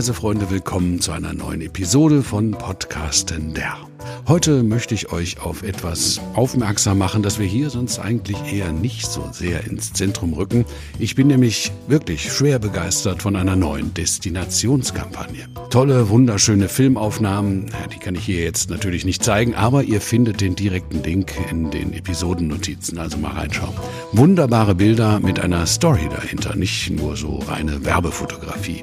Reisefreunde, willkommen zu einer neuen Episode von Podcasten der. Heute möchte ich euch auf etwas aufmerksam machen, das wir hier sonst eigentlich eher nicht so sehr ins Zentrum rücken. Ich bin nämlich wirklich schwer begeistert von einer neuen Destinationskampagne. Tolle, wunderschöne Filmaufnahmen, die kann ich hier jetzt natürlich nicht zeigen, aber ihr findet den direkten Link in den Episodennotizen, also mal reinschauen. Wunderbare Bilder mit einer Story dahinter, nicht nur so reine Werbefotografie.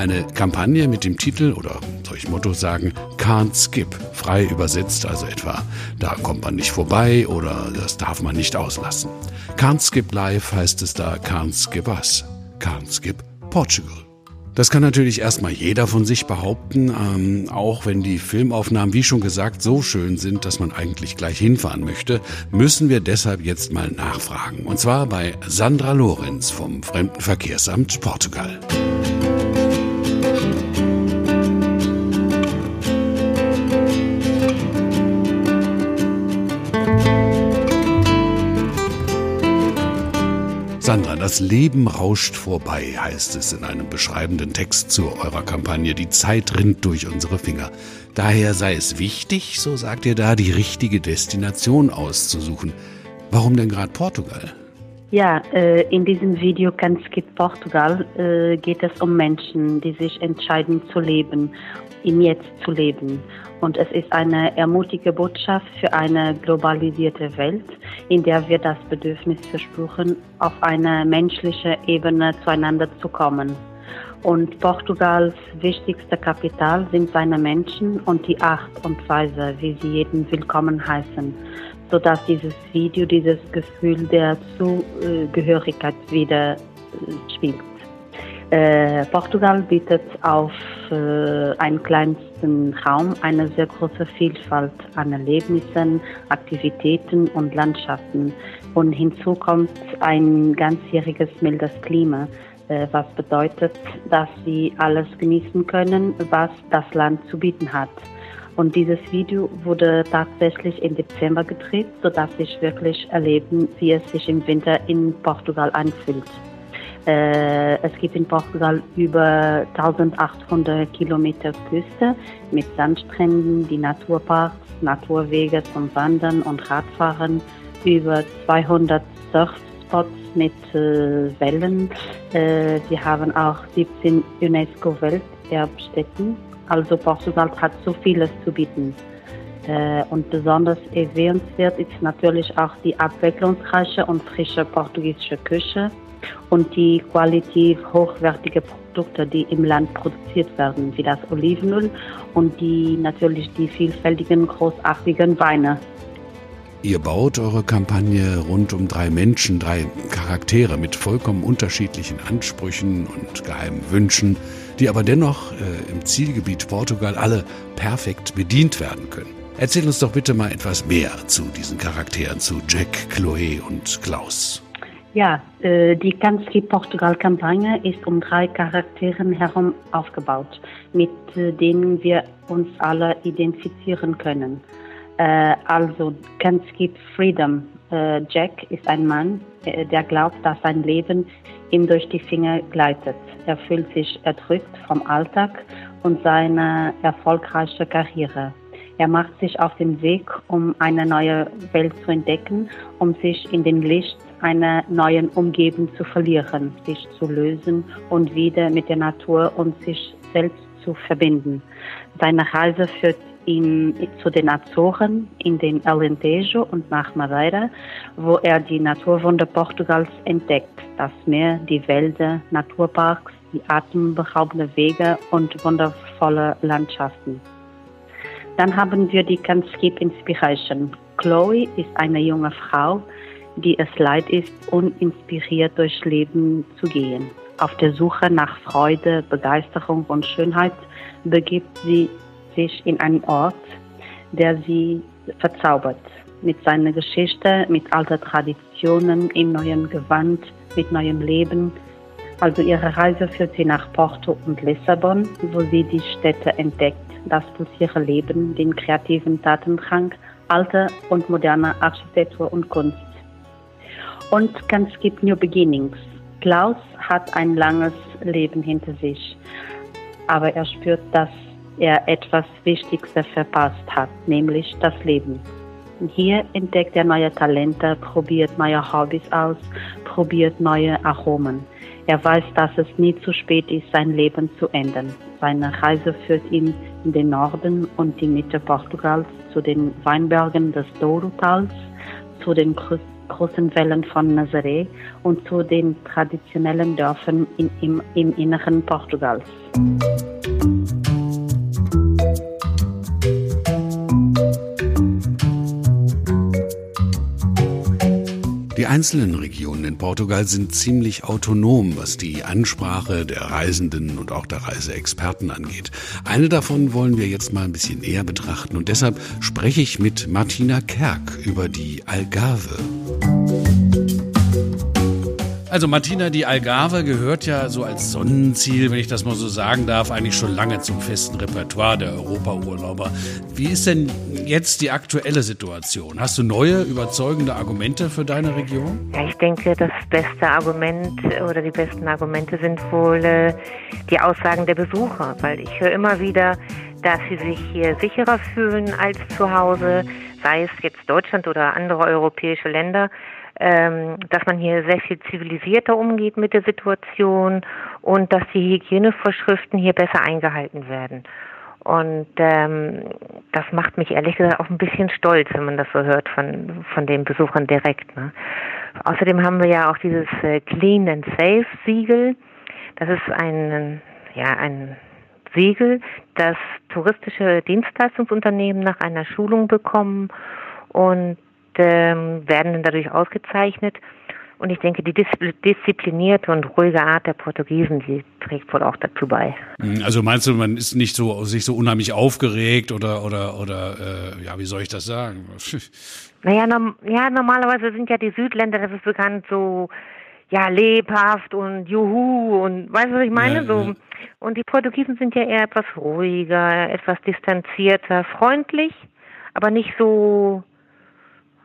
Eine Kampagne mit dem Titel oder soll ich Motto sagen, Can't Skip, frei übersetzt, also etwa, da kommt man nicht vorbei oder das darf man nicht auslassen. Can't Skip Live heißt es da Can't Skip Us, Can't Skip Portugal. Das kann natürlich erstmal jeder von sich behaupten, ähm, auch wenn die Filmaufnahmen, wie schon gesagt, so schön sind, dass man eigentlich gleich hinfahren möchte, müssen wir deshalb jetzt mal nachfragen. Und zwar bei Sandra Lorenz vom Fremdenverkehrsamt Portugal. Sandra, das Leben rauscht vorbei, heißt es in einem beschreibenden Text zu eurer Kampagne. Die Zeit rinnt durch unsere Finger. Daher sei es wichtig, so sagt ihr da, die richtige Destination auszusuchen. Warum denn gerade Portugal? Ja, äh, in diesem Video Ganz geht Portugal äh, geht es um Menschen, die sich entscheiden zu leben, im Jetzt zu leben. Und es ist eine ermutige Botschaft für eine globalisierte Welt, in der wir das Bedürfnis verspüren, auf eine menschliche Ebene zueinander zu kommen. Und Portugals wichtigste Kapital sind seine Menschen und die Art und Weise, wie sie jeden willkommen heißen, sodass dieses Video dieses Gefühl der Zugehörigkeit wieder spielt. Äh, Portugal bietet auf äh, einen kleinsten Raum eine sehr große Vielfalt an Erlebnissen, Aktivitäten und Landschaften. Und hinzu kommt ein ganzjähriges mildes Klima, äh, was bedeutet, dass sie alles genießen können, was das Land zu bieten hat. Und dieses Video wurde tatsächlich im Dezember gedreht, sodass ich wirklich erleben, wie es sich im Winter in Portugal anfühlt. Äh, es gibt in Portugal über 1800 Kilometer Küste mit Sandstränden, die Naturparks, Naturwege zum Wandern und Radfahren, über 200 Surfspots mit äh, Wellen. Äh, sie haben auch 17 UNESCO-Welterbstätten. Also Portugal hat so vieles zu bieten. Äh, und besonders erwähnenswert ist natürlich auch die abwechslungsreiche und frische portugiesische Küche und die qualitativ hochwertige Produkte, die im Land produziert werden, wie das Olivenöl und die natürlich die vielfältigen, großartigen Weine. Ihr baut eure Kampagne rund um drei Menschen, drei Charaktere mit vollkommen unterschiedlichen Ansprüchen und geheimen Wünschen, die aber dennoch äh, im Zielgebiet Portugal alle perfekt bedient werden können. Erzähl uns doch bitte mal etwas mehr zu diesen Charakteren, zu Jack, Chloe und Klaus. Ja, äh, die Kanzki Portugal-Kampagne ist um drei Charakteren herum aufgebaut, mit äh, denen wir uns alle identifizieren können. Äh, also Kanzki Freedom. Jack ist ein Mann, der glaubt, dass sein Leben ihm durch die Finger gleitet. Er fühlt sich erdrückt vom Alltag und seiner erfolgreichen Karriere. Er macht sich auf den Weg, um eine neue Welt zu entdecken, um sich in den Licht einer neuen Umgebung zu verlieren, sich zu lösen und wieder mit der Natur und sich selbst zu verbinden. Seine Reise führt ihn zu den Azoren, in den Alentejo und nach Madeira, wo er die Naturwunder Portugals entdeckt. Das Meer, die Wälder, Naturparks, die atemberaubenden Wege und wundervolle Landschaften. Dann haben wir die Canskip Inspiration. Chloe ist eine junge Frau, die es leid ist, uninspiriert durchs Leben zu gehen. Auf der Suche nach Freude, Begeisterung und Schönheit begibt sie sich in einen Ort, der sie verzaubert. Mit seiner Geschichte, mit alten Traditionen, im neuen Gewand, mit neuem Leben. Also ihre Reise führt sie nach Porto und Lissabon, wo sie die Städte entdeckt, das pulsiere Leben, den kreativen Tatendrang, alte und moderne Architektur und Kunst und ganz gibt New Beginnings. Klaus hat ein langes Leben hinter sich. aber er spürt, dass er etwas Wichtigstes verpasst hat, nämlich das Leben. Hier entdeckt er neue Talente, probiert neue Hobbys aus, probiert neue Aromen. Er weiß, dass es nie zu spät ist, sein Leben zu ändern. Seine Reise führt ihn in den Norden und die Mitte Portugals zu den Weinbergen des Douro-Tals, zu den großen Wellen von Nazaré und zu den traditionellen Dörfern in, im, im Inneren Portugals. Die einzelnen Regionen in Portugal sind ziemlich autonom, was die Ansprache der Reisenden und auch der Reiseexperten angeht. Eine davon wollen wir jetzt mal ein bisschen näher betrachten und deshalb spreche ich mit Martina Kerk über die Algarve. Also Martina, die Algarve gehört ja so als Sonnenziel, wenn ich das mal so sagen darf, eigentlich schon lange zum festen Repertoire der Europaurlauber. Wie ist denn jetzt die aktuelle Situation? Hast du neue, überzeugende Argumente für deine Region? Ja, ich denke, das beste Argument oder die besten Argumente sind wohl äh, die Aussagen der Besucher, weil ich höre immer wieder, dass sie sich hier sicherer fühlen als zu Hause, sei es jetzt Deutschland oder andere europäische Länder ähm, dass man hier sehr viel zivilisierter umgeht mit der Situation und dass die Hygienevorschriften hier besser eingehalten werden. Und ähm, das macht mich ehrlich gesagt auch ein bisschen stolz, wenn man das so hört von, von den Besuchern direkt. Ne? Außerdem haben wir ja auch dieses äh, Clean and Safe Siegel. Das ist ein, ja, ein Siegel, das touristische Dienstleistungsunternehmen nach einer Schulung bekommen und ähm, werden dann dadurch ausgezeichnet. Und ich denke, die disziplinierte und ruhige Art der Portugiesen, die trägt wohl auch dazu bei. Hm, also meinst du, man ist nicht so sich so unheimlich aufgeregt oder oder oder äh, ja, wie soll ich das sagen? Naja, norm, ja, normalerweise sind ja die Südländer, das ist bekannt, so ja lebhaft und juhu und weißt du, was ich meine? Ja, so ja. und die Portugiesen sind ja eher etwas ruhiger, etwas distanzierter, freundlich, aber nicht so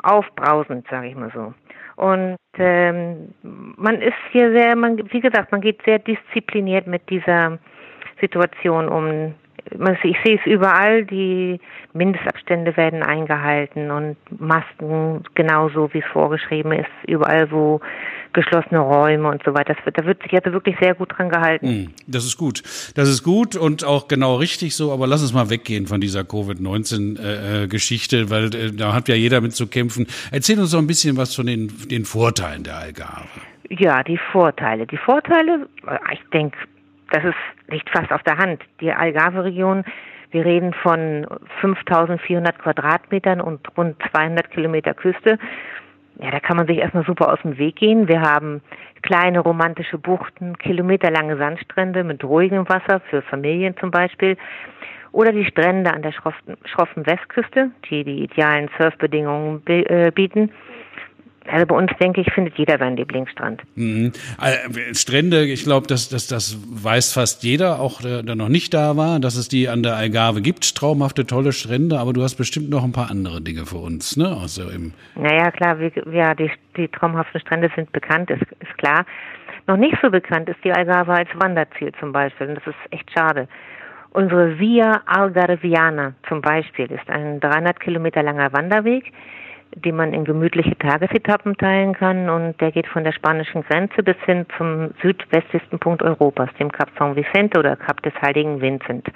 aufbrausend, sage ich mal so. Und ähm, man ist hier sehr, man, wie gesagt, man geht sehr diszipliniert mit dieser Situation um. Ich sehe es überall, die Mindestabstände werden eingehalten und Masken genauso, wie es vorgeschrieben ist, überall, wo geschlossene Räume und so weiter. Wird, da wird sich also wirklich sehr gut dran gehalten. Hm, das ist gut. Das ist gut und auch genau richtig so, aber lass uns mal weggehen von dieser Covid-19-Geschichte, äh, weil äh, da hat ja jeder mit zu kämpfen. Erzähl uns doch ein bisschen was von den, den Vorteilen der Algarve. Ja, die Vorteile. Die Vorteile, ich denke, das ist, liegt fast auf der Hand. Die Algarve-Region wir reden von 5400 Quadratmetern und rund 200 Kilometer Küste. Ja, da kann man sich erstmal super aus dem Weg gehen. Wir haben kleine romantische Buchten, kilometerlange Sandstrände mit ruhigem Wasser für Familien zum Beispiel. Oder die Strände an der schroffen, schroffen Westküste, die die idealen Surfbedingungen äh, bieten. Also bei uns, denke ich, findet jeder seinen Lieblingsstrand. Mhm. Äh, Strände, ich glaube, das, das, das weiß fast jeder, auch der, der noch nicht da war, dass es die an der Algarve gibt. Traumhafte, tolle Strände, aber du hast bestimmt noch ein paar andere Dinge für uns, ne? Also im naja, klar, wie, ja, die, die traumhaften Strände sind bekannt, ist, ist klar. Noch nicht so bekannt ist die Algarve als Wanderziel zum Beispiel, und das ist echt schade. Unsere Via Algarviana zum Beispiel ist ein 300 Kilometer langer Wanderweg, die man in gemütliche Tagesetappen teilen kann und der geht von der spanischen Grenze bis hin zum südwestlichsten Punkt Europas, dem Kap San Vicente oder Kap des Heiligen Vincent.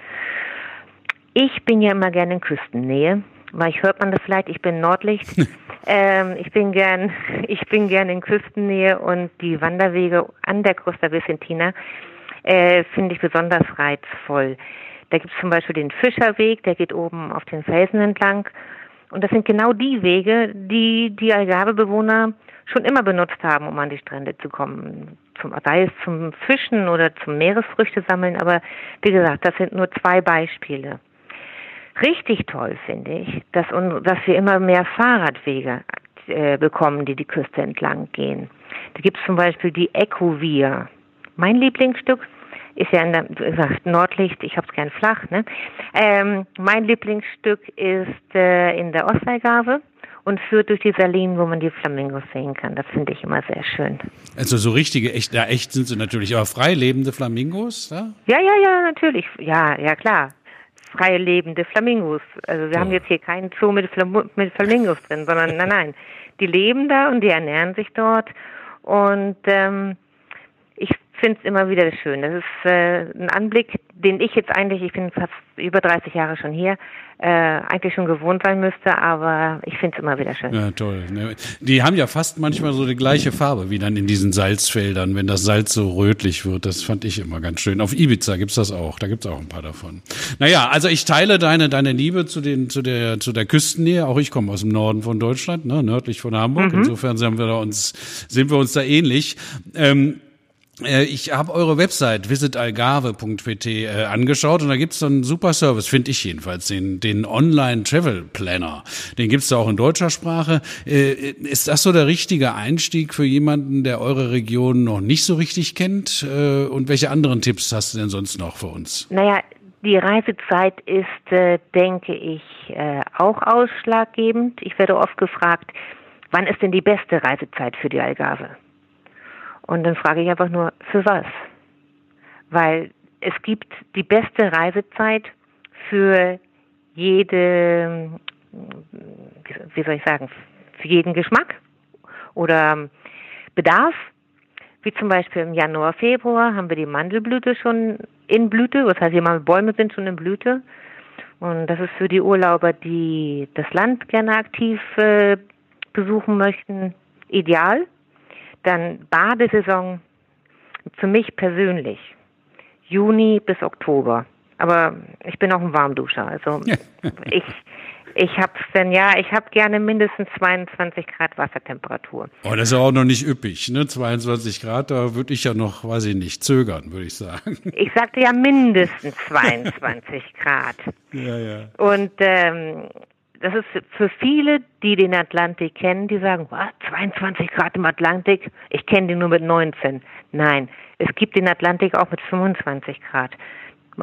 Ich bin ja immer gerne in Küstennähe, weil ich hört man das vielleicht, ich bin Nordlicht. ähm, ich bin gern, ich bin gern in Küstennähe und die Wanderwege an der Costa Vicentina äh, finde ich besonders reizvoll. Da gibt es zum Beispiel den Fischerweg, der geht oben auf den Felsen entlang und das sind genau die Wege, die die Algarve-Bewohner schon immer benutzt haben, um an die Strände zu kommen. Zum, sei es zum Fischen oder zum Meeresfrüchte sammeln, aber wie gesagt, das sind nur zwei Beispiele. Richtig toll finde ich, dass, dass wir immer mehr Fahrradwege äh, bekommen, die die Küste entlang gehen. Da gibt es zum Beispiel die Ecovia. Mein Lieblingsstück ist ja in der, wie gesagt, Nordlicht, ich hab's gern flach, ne? Ähm, mein Lieblingsstück ist äh, in der Ostalgarve und führt durch die Salinen, wo man die Flamingos sehen kann. Das finde ich immer sehr schön. Also so richtige, echt, ja, echt sind sie natürlich, aber frei lebende Flamingos, ja? Ja, ja, ja, natürlich. Ja, ja, klar. Frei lebende Flamingos. Also wir so. haben jetzt hier keinen Zoo mit, Flam mit Flamingos drin, sondern nein, nein. Die leben da und die ernähren sich dort. Und ähm, finde es immer wieder schön. Das ist äh, ein Anblick, den ich jetzt eigentlich, ich bin fast über 30 Jahre schon hier, äh, eigentlich schon gewohnt sein müsste, aber ich finde es immer wieder schön. Ja, toll. Ne? Die haben ja fast manchmal so die gleiche Farbe wie dann in diesen Salzfeldern, wenn das Salz so rötlich wird. Das fand ich immer ganz schön. Auf Ibiza gibt's das auch. Da gibt's auch ein paar davon. Naja, also ich teile deine, deine Liebe zu, den, zu, der, zu der Küstennähe. Auch ich komme aus dem Norden von Deutschland, ne? nördlich von Hamburg. Mhm. Insofern sind wir, da uns, sind wir uns da ähnlich. Ähm, äh, ich habe eure Website visitalgarve.pt äh, angeschaut und da gibt's so einen super Service, finde ich jedenfalls, den, den Online Travel Planner. Den gibt's da auch in deutscher Sprache. Äh, ist das so der richtige Einstieg für jemanden, der eure Region noch nicht so richtig kennt? Äh, und welche anderen Tipps hast du denn sonst noch für uns? Naja, die Reisezeit ist, äh, denke ich, äh, auch ausschlaggebend. Ich werde oft gefragt, wann ist denn die beste Reisezeit für die Algarve? Und dann frage ich einfach nur, für was? Weil es gibt die beste Reisezeit für jede, wie soll ich sagen, für jeden Geschmack oder Bedarf. Wie zum Beispiel im Januar, Februar haben wir die Mandelblüte schon in Blüte, das heißt, die Bäume sind schon in Blüte. Und das ist für die Urlauber, die das Land gerne aktiv äh, besuchen möchten, ideal. Dann Badesaison für mich persönlich Juni bis Oktober. Aber ich bin auch ein Warmduscher, also ich ich habe dann ja, ich habe gerne mindestens 22 Grad Wassertemperatur. Oh, das ist ja auch noch nicht üppig, ne? 22 Grad, da würde ich ja noch, weiß ich nicht, zögern, würde ich sagen. Ich sagte ja mindestens 22 Grad. Ja, ja. Und ähm, das ist für viele, die den Atlantik kennen, die sagen, was, 22 Grad im Atlantik? Ich kenne den nur mit 19. Nein, es gibt den Atlantik auch mit 25 Grad,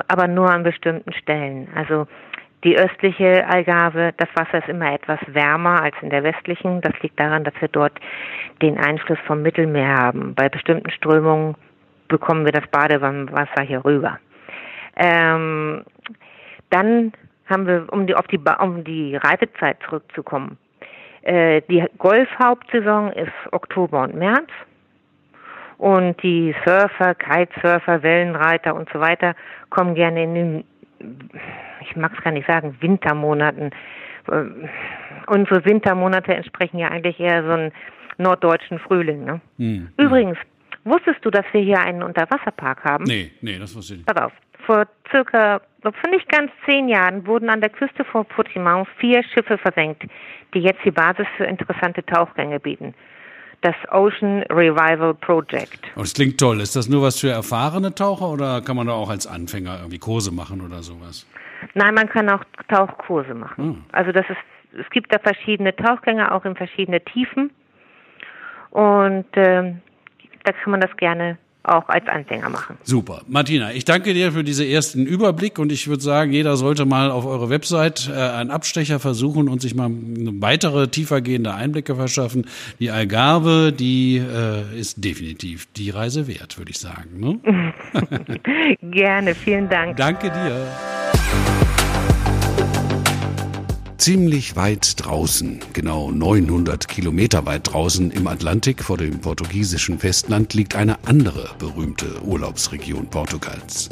aber nur an bestimmten Stellen. Also die östliche Algarve, das Wasser ist immer etwas wärmer als in der westlichen. Das liegt daran, dass wir dort den Einfluss vom Mittelmeer haben. Bei bestimmten Strömungen bekommen wir das Badewasser hier rüber. Ähm, dann haben wir, um die, auf die, um die Reifezeit zurückzukommen. Äh, die Golfhauptsaison ist Oktober und März. Und die Surfer, Kitesurfer, Wellenreiter und so weiter kommen gerne in den, ich mag es gar nicht sagen, Wintermonaten. Äh, unsere Wintermonate entsprechen ja eigentlich eher so einem norddeutschen Frühling. Ne? Hm. Übrigens, wusstest du, dass wir hier einen Unterwasserpark haben? Nee, nee, das wusste ich nicht. Pass auf vor circa, für nicht ganz zehn Jahren wurden an der Küste vor Portimão vier Schiffe versenkt, die jetzt die Basis für interessante Tauchgänge bieten. Das Ocean Revival Project. Oh, das klingt toll. Ist das nur was für erfahrene Taucher oder kann man da auch als Anfänger irgendwie Kurse machen oder sowas? Nein, man kann auch Tauchkurse machen. Hm. Also das ist, es gibt da verschiedene Tauchgänge, auch in verschiedene Tiefen. Und äh, da kann man das gerne auch als Anfänger machen. Super. Martina, ich danke dir für diesen ersten Überblick und ich würde sagen, jeder sollte mal auf eure Website äh, einen Abstecher versuchen und sich mal weitere tiefergehende Einblicke verschaffen. Die Algarve, die äh, ist definitiv die Reise wert, würde ich sagen. Ne? Gerne, vielen Dank. Danke dir. Ziemlich weit draußen, genau 900 Kilometer weit draußen im Atlantik vor dem portugiesischen Festland liegt eine andere berühmte Urlaubsregion Portugals.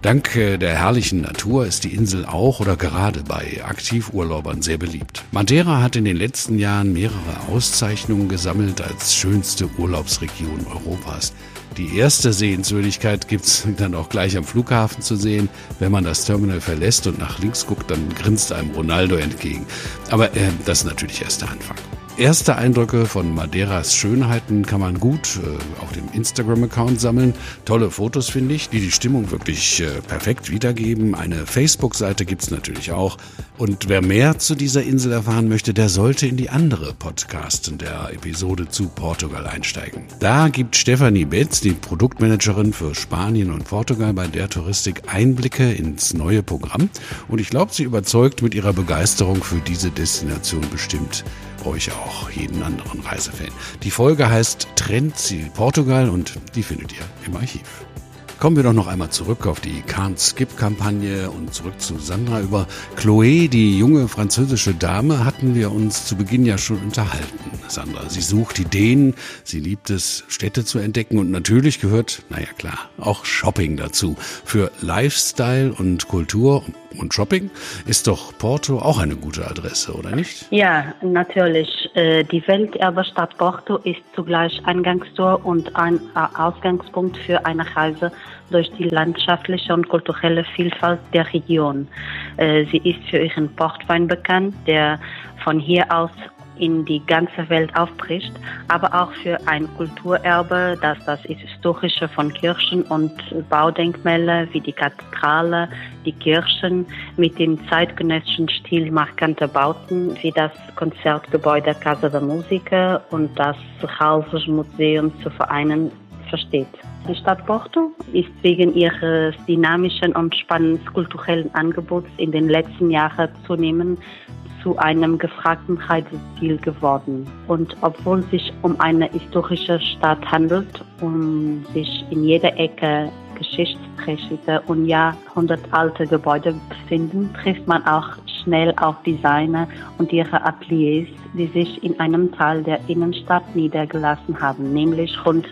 Dank der herrlichen Natur ist die Insel auch oder gerade bei Aktivurlaubern sehr beliebt. Madeira hat in den letzten Jahren mehrere Auszeichnungen gesammelt als schönste Urlaubsregion Europas. Die erste Sehenswürdigkeit gibt's dann auch gleich am Flughafen zu sehen. Wenn man das Terminal verlässt und nach links guckt, dann grinst einem Ronaldo entgegen. Aber äh, das ist natürlich erst der Anfang. Erste Eindrücke von Madeiras Schönheiten kann man gut äh, auf dem Instagram-Account sammeln. Tolle Fotos finde ich, die die Stimmung wirklich äh, perfekt wiedergeben. Eine Facebook-Seite gibt's natürlich auch. Und wer mehr zu dieser Insel erfahren möchte, der sollte in die andere Podcast in der Episode zu Portugal einsteigen. Da gibt Stefanie Betz, die Produktmanagerin für Spanien und Portugal bei der Touristik, Einblicke ins neue Programm. Und ich glaube, sie überzeugt mit ihrer Begeisterung für diese Destination bestimmt euch auch, jeden anderen Reisefan. Die Folge heißt Trendziel Portugal und die findet ihr im Archiv. Kommen wir doch noch einmal zurück auf die Can't Skip Kampagne und zurück zu Sandra. Über Chloé, die junge französische Dame, hatten wir uns zu Beginn ja schon unterhalten. Sandra, sie sucht Ideen, sie liebt es, Städte zu entdecken und natürlich gehört, naja klar, auch Shopping dazu. Für Lifestyle und Kultur und Shopping ist doch Porto auch eine gute Adresse, oder nicht? Ja, natürlich. Äh, die Welterbestadt Porto ist zugleich Eingangstor und ein äh, Ausgangspunkt für eine Reise durch die landschaftliche und kulturelle Vielfalt der Region. Äh, sie ist für ihren Portwein bekannt, der von hier aus in die ganze Welt aufbricht, aber auch für ein Kulturerbe, das das Historische von Kirchen und Baudenkmäler wie die Kathedrale, die Kirchen mit dem zeitgenössischen Stil markante Bauten wie das Konzertgebäude Casa da Musica und das Hauses Museum zu vereinen versteht. Die Stadt Porto ist wegen ihres dynamischen und spannenden kulturellen Angebots in den letzten Jahren zunehmend zu einem gefragten Reiseziel geworden. Und obwohl es sich um eine historische Stadt handelt und sich in jeder Ecke geschichtsträchtige und jahrhundertalte Gebäude befinden, trifft man auch schnell auf Designer und ihre Ateliers, die sich in einem Teil der Innenstadt niedergelassen haben, nämlich rund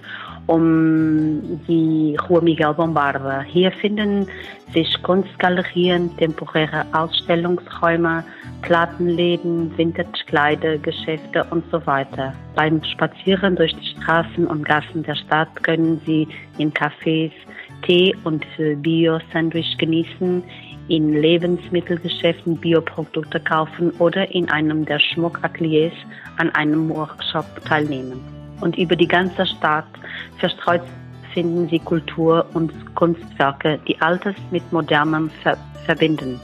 um die Rua Miguel Bombarda. Hier finden sich Kunstgalerien, temporäre Ausstellungsräume, Plattenläden, Vintage-Kleider, Geschäfte und so weiter. Beim Spazieren durch die Straßen und Gassen der Stadt können Sie in Cafés Tee und Bio-Sandwich genießen, in Lebensmittelgeschäften Bioprodukte kaufen oder in einem der Schmuckateliers an einem Workshop teilnehmen. Und über die ganze Stadt verstreut finden Sie Kultur und Kunstwerke, die Altes mit Modernem ver verbinden.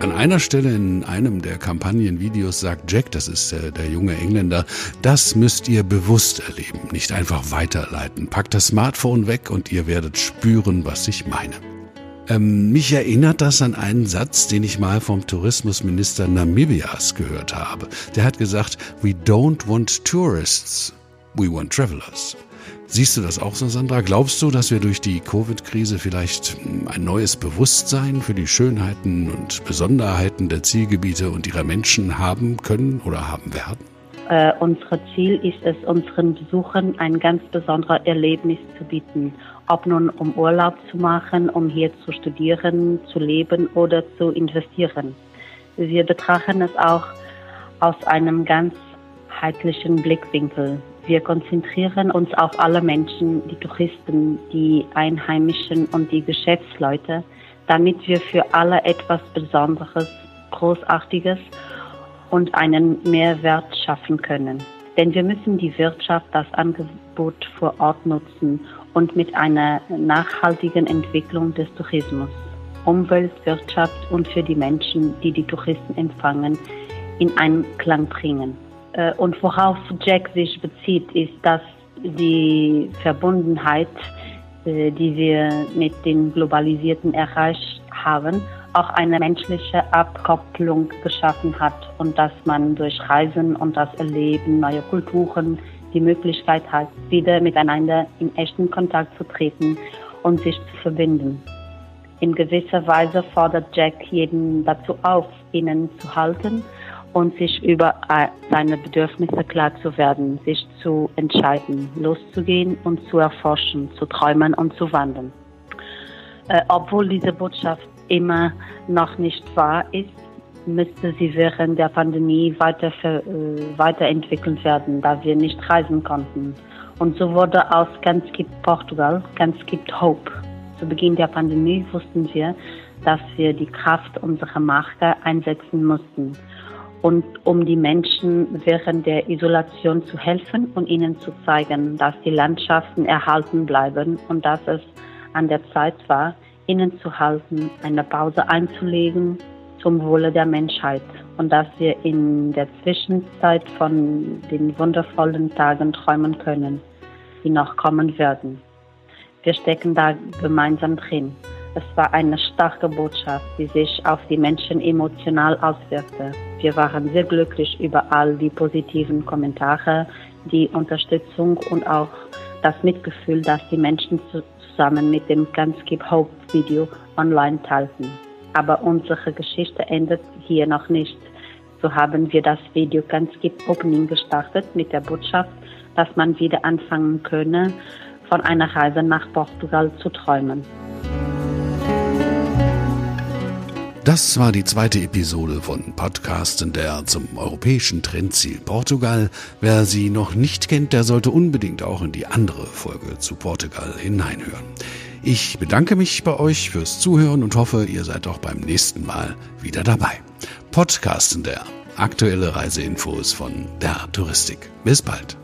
An einer Stelle in einem der Kampagnenvideos sagt Jack, das ist äh, der junge Engländer, das müsst ihr bewusst erleben, nicht einfach weiterleiten. Packt das Smartphone weg und ihr werdet spüren, was ich meine. Ähm, mich erinnert das an einen Satz, den ich mal vom Tourismusminister Namibias gehört habe. Der hat gesagt, we don't want tourists, we want travelers. Siehst du das auch so, Sandra? Glaubst du, dass wir durch die Covid-Krise vielleicht hm, ein neues Bewusstsein für die Schönheiten und Besonderheiten der Zielgebiete und ihrer Menschen haben können oder haben werden? Äh, unser Ziel ist es, unseren Besuchern ein ganz besonderes Erlebnis zu bieten. Ob nun um Urlaub zu machen, um hier zu studieren, zu leben oder zu investieren. Wir betrachten es auch aus einem ganzheitlichen Blickwinkel. Wir konzentrieren uns auf alle Menschen, die Touristen, die Einheimischen und die Geschäftsleute, damit wir für alle etwas Besonderes, Großartiges und einen Mehrwert schaffen können. Denn wir müssen die Wirtschaft, das Angebot vor Ort nutzen und mit einer nachhaltigen Entwicklung des Tourismus, Umwelt, Wirtschaft und für die Menschen, die die Touristen empfangen, in Einklang bringen. Äh, und worauf Jack sich bezieht, ist, dass die Verbundenheit, äh, die wir mit den Globalisierten erreicht haben, auch eine menschliche Abkopplung geschaffen hat und dass man durch Reisen und das Erleben neuer Kulturen die Möglichkeit hat, wieder miteinander in echten Kontakt zu treten und sich zu verbinden. In gewisser Weise fordert Jack jeden dazu auf, ihnen zu halten und sich über seine Bedürfnisse klar zu werden, sich zu entscheiden, loszugehen und zu erforschen, zu träumen und zu wandeln. Äh, obwohl diese Botschaft immer noch nicht wahr ist, müsste sie während der Pandemie weiter äh, weiterentwickelt werden, da wir nicht reisen konnten. Und so wurde aus Ganz gibt Portugal, Ganz gibt Hope. Zu Beginn der Pandemie wussten wir, dass wir die Kraft unserer Marke einsetzen mussten und um die Menschen während der Isolation zu helfen und ihnen zu zeigen, dass die Landschaften erhalten bleiben und dass es an der Zeit war, ihnen zu halten, eine Pause einzulegen zum Wohle der Menschheit und dass wir in der Zwischenzeit von den wundervollen Tagen träumen können, die noch kommen werden. Wir stecken da gemeinsam drin. Es war eine starke Botschaft, die sich auf die Menschen emotional auswirkte. Wir waren sehr glücklich über all die positiven Kommentare, die Unterstützung und auch das Mitgefühl, das die Menschen zusammen mit dem Ganz Keep Hope Video online teilten. Aber unsere Geschichte endet hier noch nicht. So haben wir das Video Ganz Keep Opening gestartet mit der Botschaft, dass man wieder anfangen könne, von einer Reise nach Portugal zu träumen. Das war die zweite Episode von Podcasten der zum europäischen Trendziel Portugal. Wer sie noch nicht kennt, der sollte unbedingt auch in die andere Folge zu Portugal hineinhören. Ich bedanke mich bei euch fürs Zuhören und hoffe, ihr seid auch beim nächsten Mal wieder dabei. Podcasten der aktuelle Reiseinfos von der Touristik. Bis bald.